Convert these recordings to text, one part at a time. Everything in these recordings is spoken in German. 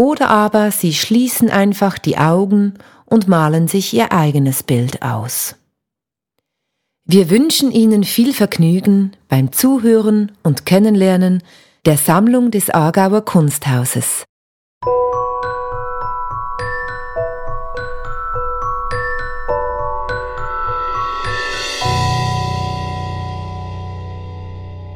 Oder aber sie schließen einfach die Augen und malen sich ihr eigenes Bild aus. Wir wünschen Ihnen viel Vergnügen beim Zuhören und Kennenlernen der Sammlung des Aargauer Kunsthauses.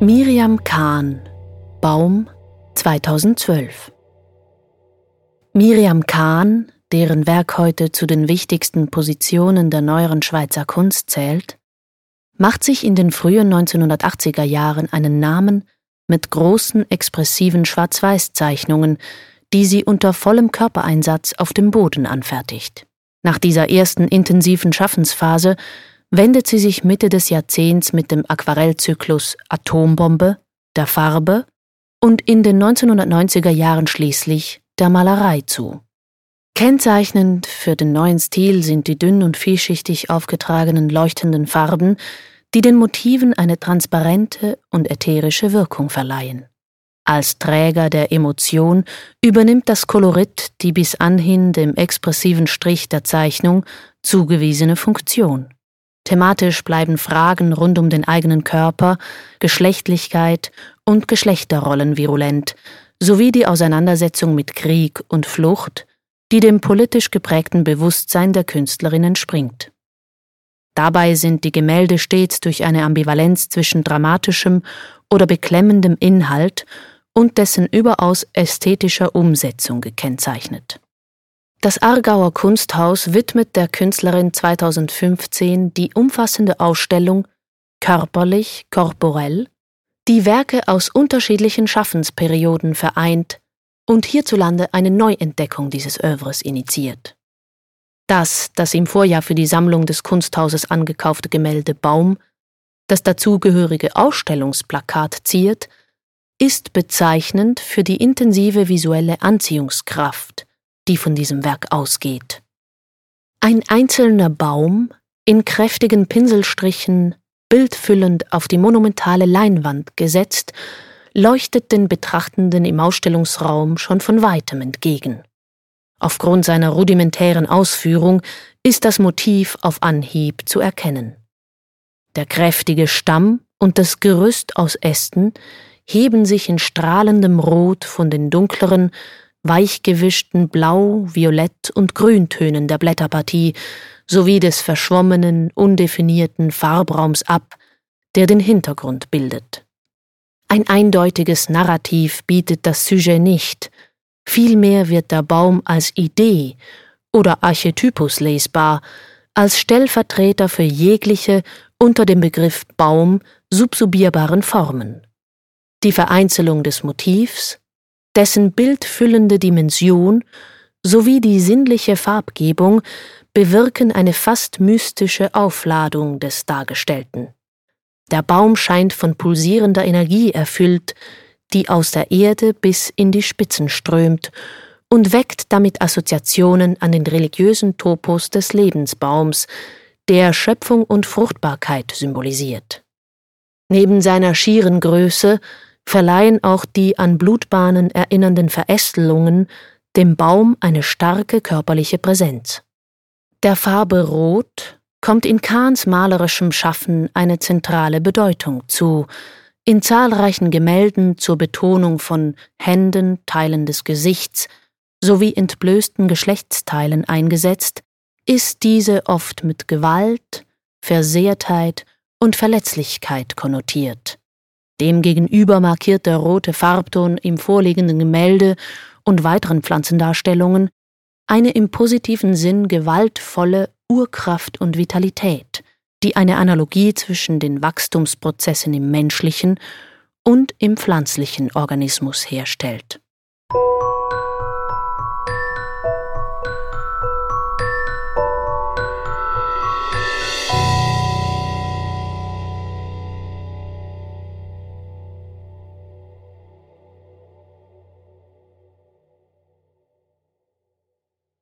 Miriam Kahn Baum 2012 Miriam Kahn, deren Werk heute zu den wichtigsten Positionen der neueren Schweizer Kunst zählt, macht sich in den frühen 1980er Jahren einen Namen mit großen expressiven Schwarz-Weiß-Zeichnungen, die sie unter vollem Körpereinsatz auf dem Boden anfertigt. Nach dieser ersten intensiven Schaffensphase wendet sie sich Mitte des Jahrzehnts mit dem Aquarellzyklus Atombombe, der Farbe und in den 1990er Jahren schließlich der Malerei zu. Kennzeichnend für den neuen Stil sind die dünn und vielschichtig aufgetragenen leuchtenden Farben, die den Motiven eine transparente und ätherische Wirkung verleihen. Als Träger der Emotion übernimmt das Kolorit die bis anhin dem expressiven Strich der Zeichnung zugewiesene Funktion. Thematisch bleiben Fragen rund um den eigenen Körper, Geschlechtlichkeit und Geschlechterrollen virulent, sowie die Auseinandersetzung mit Krieg und Flucht, die dem politisch geprägten Bewusstsein der Künstlerin entspringt. Dabei sind die Gemälde stets durch eine Ambivalenz zwischen dramatischem oder beklemmendem Inhalt und dessen überaus ästhetischer Umsetzung gekennzeichnet. Das Aargauer Kunsthaus widmet der Künstlerin 2015 die umfassende Ausstellung Körperlich, korporell die Werke aus unterschiedlichen Schaffensperioden vereint und hierzulande eine Neuentdeckung dieses Övres initiiert. Das, das im Vorjahr für die Sammlung des Kunsthauses angekaufte Gemälde Baum, das dazugehörige Ausstellungsplakat ziert, ist bezeichnend für die intensive visuelle Anziehungskraft, die von diesem Werk ausgeht. Ein einzelner Baum, in kräftigen Pinselstrichen bildfüllend auf die monumentale Leinwand gesetzt, leuchtet den Betrachtenden im Ausstellungsraum schon von weitem entgegen. Aufgrund seiner rudimentären Ausführung ist das Motiv auf Anhieb zu erkennen. Der kräftige Stamm und das Gerüst aus Ästen heben sich in strahlendem Rot von den dunkleren, weichgewischten Blau-, Violett- und Grüntönen der Blätterpartie sowie des verschwommenen, undefinierten Farbraums ab, der den Hintergrund bildet. Ein eindeutiges Narrativ bietet das Sujet nicht, vielmehr wird der Baum als Idee oder Archetypus lesbar, als Stellvertreter für jegliche unter dem Begriff Baum subsubierbaren Formen. Die Vereinzelung des Motivs, dessen bildfüllende Dimension sowie die sinnliche Farbgebung bewirken eine fast mystische Aufladung des Dargestellten. Der Baum scheint von pulsierender Energie erfüllt, die aus der Erde bis in die Spitzen strömt und weckt damit Assoziationen an den religiösen Topos des Lebensbaums, der Schöpfung und Fruchtbarkeit symbolisiert. Neben seiner schieren Größe verleihen auch die an Blutbahnen erinnernden Verästelungen dem Baum eine starke körperliche Präsenz. Der Farbe Rot kommt in Kahns malerischem Schaffen eine zentrale Bedeutung zu, in zahlreichen Gemälden zur Betonung von Händen, Teilen des Gesichts sowie entblößten Geschlechtsteilen eingesetzt, ist diese oft mit Gewalt, Versehrtheit und Verletzlichkeit konnotiert. Demgegenüber markiert der rote Farbton im vorliegenden Gemälde und weiteren Pflanzendarstellungen eine im positiven Sinn gewaltvolle Urkraft und Vitalität, die eine Analogie zwischen den Wachstumsprozessen im menschlichen und im pflanzlichen Organismus herstellt.